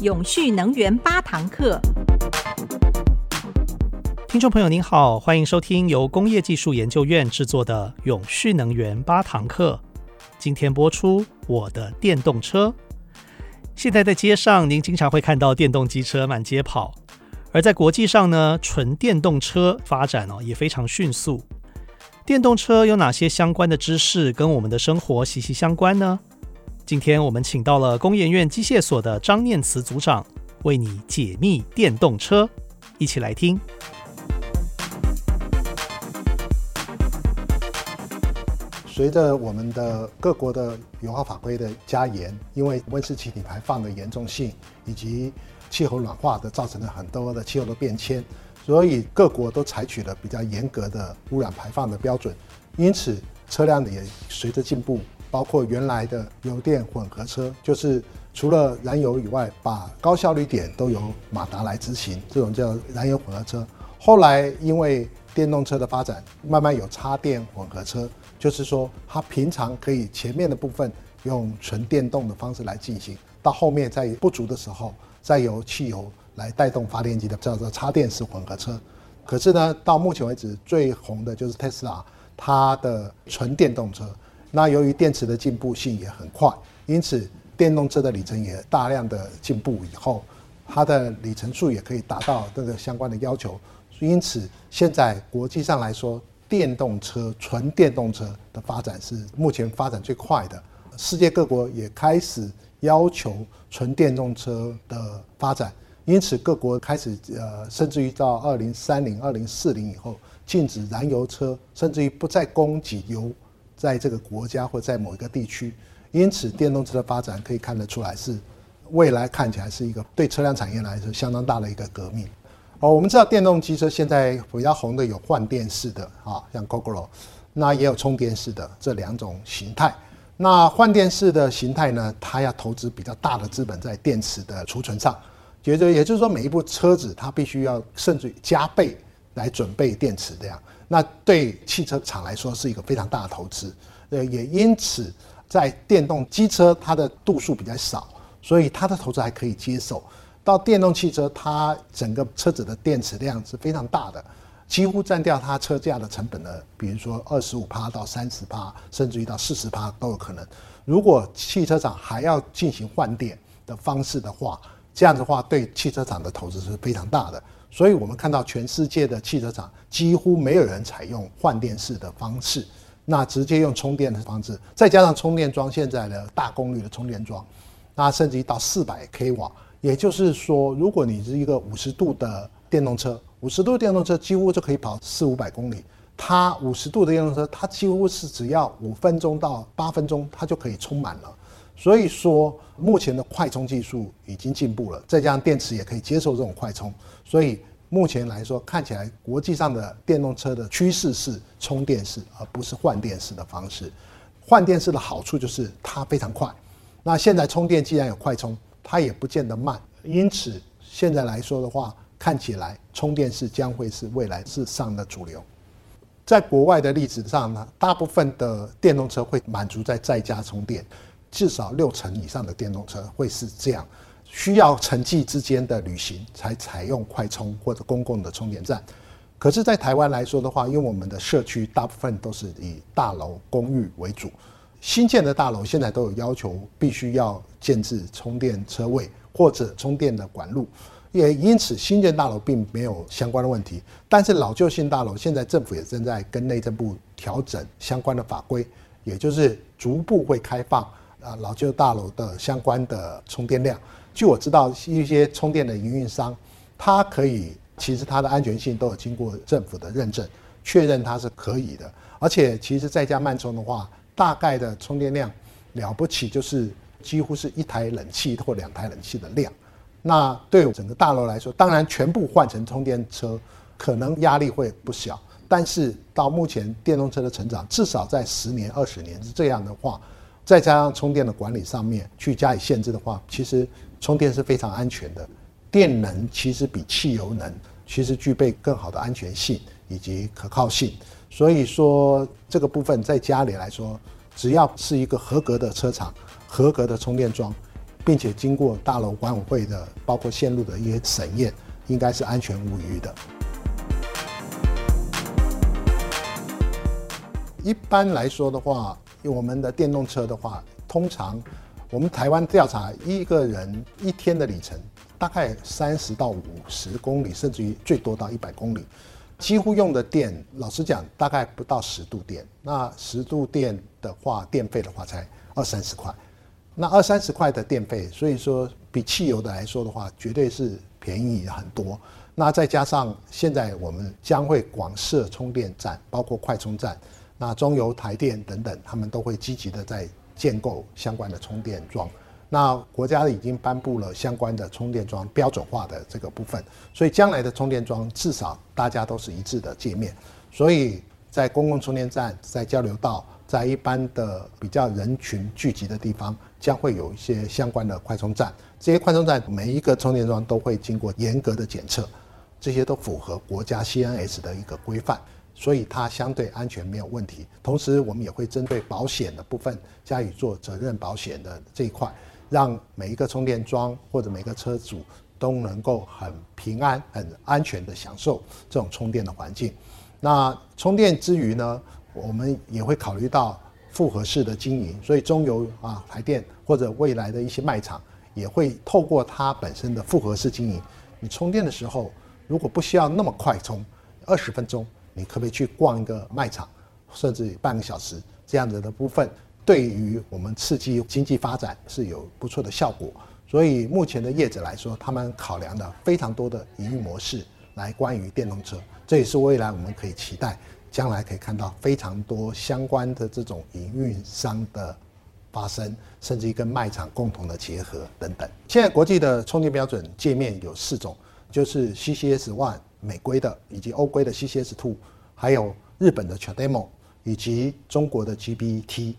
永续能源八堂课。听众朋友您好，欢迎收听由工业技术研究院制作的《永续能源八堂课》。今天播出我的电动车。现在在街上，您经常会看到电动机车满街跑，而在国际上呢，纯电动车发展哦也非常迅速。电动车有哪些相关的知识跟我们的生活息息相关呢？今天我们请到了工研院机械所的张念慈组长，为你解密电动车，一起来听。随着我们的各国的油耗法规的加严，因为温室气体排放的严重性以及气候暖化的造成了很多的气候的变迁，所以各国都采取了比较严格的污染排放的标准。因此，车辆也随着进步，包括原来的油电混合车，就是除了燃油以外，把高效率点都由马达来执行，这种叫燃油混合车。后来因为电动车的发展，慢慢有插电混合车。就是说，它平常可以前面的部分用纯电动的方式来进行，到后面在不足的时候，再由汽油来带动发电机的，叫做插电式混合车。可是呢，到目前为止最红的就是特斯拉，它的纯电动车。那由于电池的进步性也很快，因此电动车的里程也大量的进步以后，它的里程数也可以达到这个相关的要求。因此，现在国际上来说，电动车、纯电动车的发展是目前发展最快的，世界各国也开始要求纯电动车的发展，因此各国开始呃，甚至于到二零三零、二零四零以后，禁止燃油车，甚至于不再供给油在这个国家或在某一个地区，因此电动车的发展可以看得出来是未来看起来是一个对车辆产业来说相当大的一个革命。哦，我们知道电动机车现在比较红的有换电式的啊，像 Gogoro，那也有充电式的这两种形态。那换电式的形态呢，它要投资比较大的资本在电池的储存上，觉得也就是说每一部车子它必须要甚至加倍来准备电池这样。那对汽车厂来说是一个非常大的投资。呃，也因此在电动机车它的度数比较少，所以它的投资还可以接受。到电动汽车，它整个车子的电池量是非常大的，几乎占掉它车价的成本的，比如说二十五趴到三十趴，甚至于到四十趴都有可能。如果汽车厂还要进行换电的方式的话，这样的话对汽车厂的投资是非常大的。所以我们看到全世界的汽车厂几乎没有人采用换电式的方式，那直接用充电的方式，再加上充电桩现在的大功率的充电桩，那甚至于到四百 k 瓦。也就是说，如果你是一个五十度的电动车，五十度电动车几乎就可以跑四五百公里。它五十度的电动车，它几乎是只要五分钟到八分钟，它就可以充满了。所以说，目前的快充技术已经进步了，再加上电池也可以接受这种快充，所以目前来说，看起来国际上的电动车的趋势是充电式，而不是换电式的方式。换电式的好处就是它非常快。那现在充电既然有快充。它也不见得慢，因此现在来说的话，看起来充电式将会是未来市上的主流。在国外的例子上呢，大部分的电动车会满足在在家充电，至少六成以上的电动车会是这样，需要城际之间的旅行才采用快充或者公共的充电站。可是，在台湾来说的话，因为我们的社区大部分都是以大楼公寓为主。新建的大楼现在都有要求，必须要建置充电车位或者充电的管路，也因此新建大楼并没有相关的问题。但是老旧性大楼现在政府也正在跟内政部调整相关的法规，也就是逐步会开放啊老旧大楼的相关的充电量。据我知道，一些充电的营运商，它可以其实它的安全性都有经过政府的认证，确认它是可以的。而且其实在家慢充的话，大概的充电量了不起，就是几乎是一台冷气或两台冷气的量。那对整个大楼来说，当然全部换成充电车，可能压力会不小。但是到目前电动车的成长，至少在十年、二十年是这样的话，再加上充电的管理上面去加以限制的话，其实充电是非常安全的。电能其实比汽油能其实具备更好的安全性以及可靠性。所以说，这个部分在家里来说，只要是一个合格的车厂、合格的充电桩，并且经过大楼管委会的包括线路的一些审验，应该是安全无虞的。一般来说的话，我们的电动车的话，通常我们台湾调查一个人一天的里程大概三十到五十公里，甚至于最多到一百公里，几乎用的电，老实讲大概不到十度电。那十度电的话，电费的话才二三十块。那二三十块的电费，所以说比汽油的来说的话，绝对是便宜很多。那再加上现在我们将会广设充电站，包括快充站。那中油、台电等等，他们都会积极的在建构相关的充电桩。那国家已经颁布了相关的充电桩标准化的这个部分，所以将来的充电桩至少大家都是一致的界面。所以在公共充电站、在交流道、在一般的比较人群聚集的地方，将会有一些相关的快充站。这些快充站每一个充电桩都会经过严格的检测，这些都符合国家 CNS 的一个规范。所以它相对安全没有问题，同时我们也会针对保险的部分加以做责任保险的这一块，让每一个充电桩或者每个车主都能够很平安、很安全的享受这种充电的环境。那充电之余呢，我们也会考虑到复合式的经营，所以中油啊、台电或者未来的一些卖场也会透过它本身的复合式经营。你充电的时候，如果不需要那么快充，二十分钟。你可不可以去逛一个卖场，甚至半个小时这样子的部分，对于我们刺激经济发展是有不错的效果。所以目前的业者来说，他们考量的非常多的营运模式来关于电动车，这也是未来我们可以期待将来可以看到非常多相关的这种营运商的发生，甚至于跟卖场共同的结合等等。现在国际的充电标准界面有四种，就是 CCS One。美规的以及欧规的 CCS Two，还有日本的 CHAdeMO 以及中国的 GBT，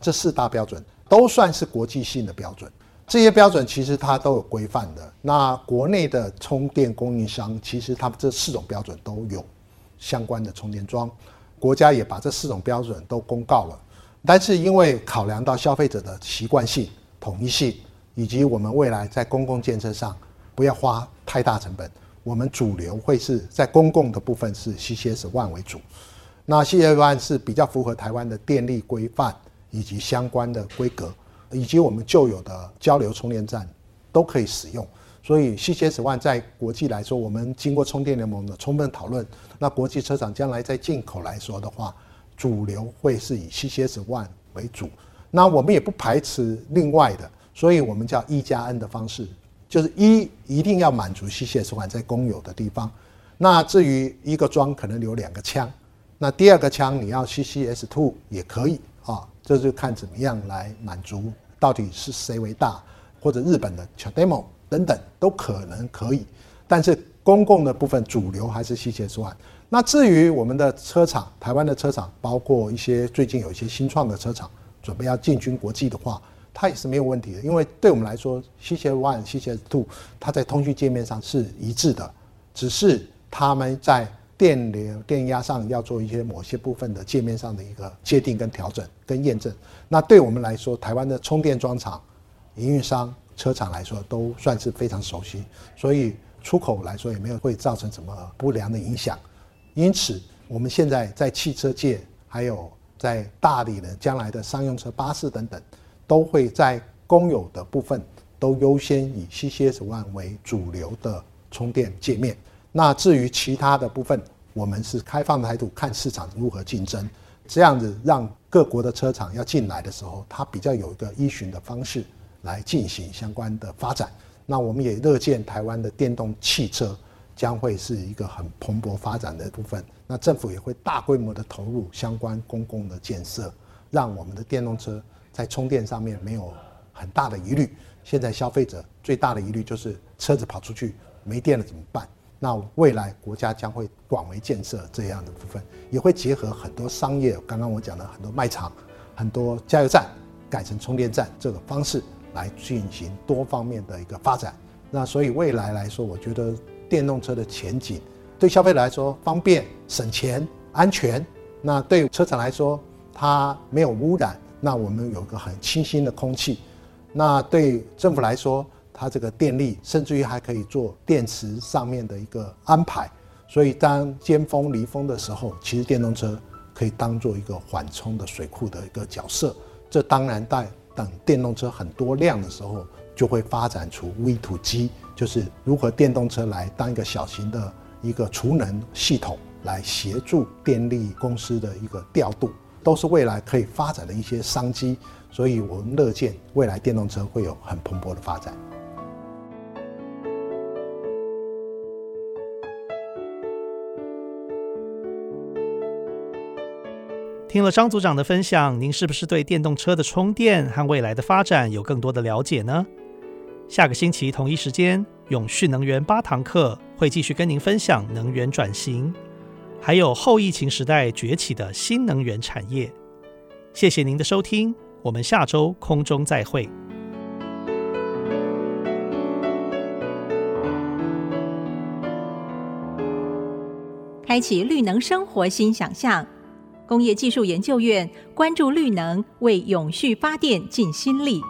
这四大标准都算是国际性的标准。这些标准其实它都有规范的。那国内的充电供应商其实他们这四种标准都有相关的充电桩，国家也把这四种标准都公告了。但是因为考量到消费者的习惯性、统一性，以及我们未来在公共建设上不要花太大成本。我们主流会是在公共的部分是 CCS One 为主，那 CCS One 是比较符合台湾的电力规范以及相关的规格，以及我们旧有的交流充电站都可以使用。所以 CCS One 在国际来说，我们经过充电联盟的充分讨论，那国际车厂将来在进口来说的话，主流会是以 CCS One 为主。那我们也不排斥另外的，所以我们叫一加 N 的方式。就是一一定要满足 CCS One 在公有的地方，那至于一个桩可能留两个枪，那第二个枪你要 CCS Two 也可以啊，这就看怎么样来满足，到底是谁为大，或者日本的 CHAdeMO 等等都可能可以，但是公共的部分主流还是 CCS One。那至于我们的车厂，台湾的车厂，包括一些最近有一些新创的车厂，准备要进军国际的话。它也是没有问题的，因为对我们来说 cc one、cc Two，它在通讯界面上是一致的，只是他们在电流、电压上要做一些某些部分的界面上的一个界定跟调整跟验证。那对我们来说，台湾的充电桩厂、营运商、车厂来说都算是非常熟悉，所以出口来说也没有会造成什么不良的影响。因此，我们现在在汽车界，还有在大理的将来的商用车、巴士等等。都会在公有的部分都优先以 CCS One 为主流的充电界面。那至于其他的部分，我们是开放的态度，看市场如何竞争，这样子让各国的车厂要进来的时候，它比较有一个依循的方式来进行相关的发展。那我们也乐见台湾的电动汽车将会是一个很蓬勃发展的部分。那政府也会大规模的投入相关公共的建设，让我们的电动车。在充电上面没有很大的疑虑。现在消费者最大的疑虑就是车子跑出去没电了怎么办？那未来国家将会广为建设这样的部分，也会结合很多商业，刚刚我讲的很多卖场、很多加油站改成充电站这个方式来进行多方面的一个发展。那所以未来来说，我觉得电动车的前景对消费者来说方便、省钱、安全。那对车厂来说，它没有污染。那我们有个很清新的空气，那对政府来说，它这个电力甚至于还可以做电池上面的一个安排。所以当尖峰离峰的时候，其实电动车可以当做一个缓冲的水库的一个角色。这当然在等电动车很多量的时候，就会发展出微土机就是如何电动车来当一个小型的一个储能系统，来协助电力公司的一个调度，都是未来可以发展的一些商机。所以我们乐见未来电动车会有很蓬勃的发展。听了张组长的分享，您是不是对电动车的充电和未来的发展有更多的了解呢？下个星期同一时间，永续能源八堂课会继续跟您分享能源转型，还有后疫情时代崛起的新能源产业。谢谢您的收听，我们下周空中再会。开启绿能生活新想象，工业技术研究院关注绿能，为永续发电尽心力。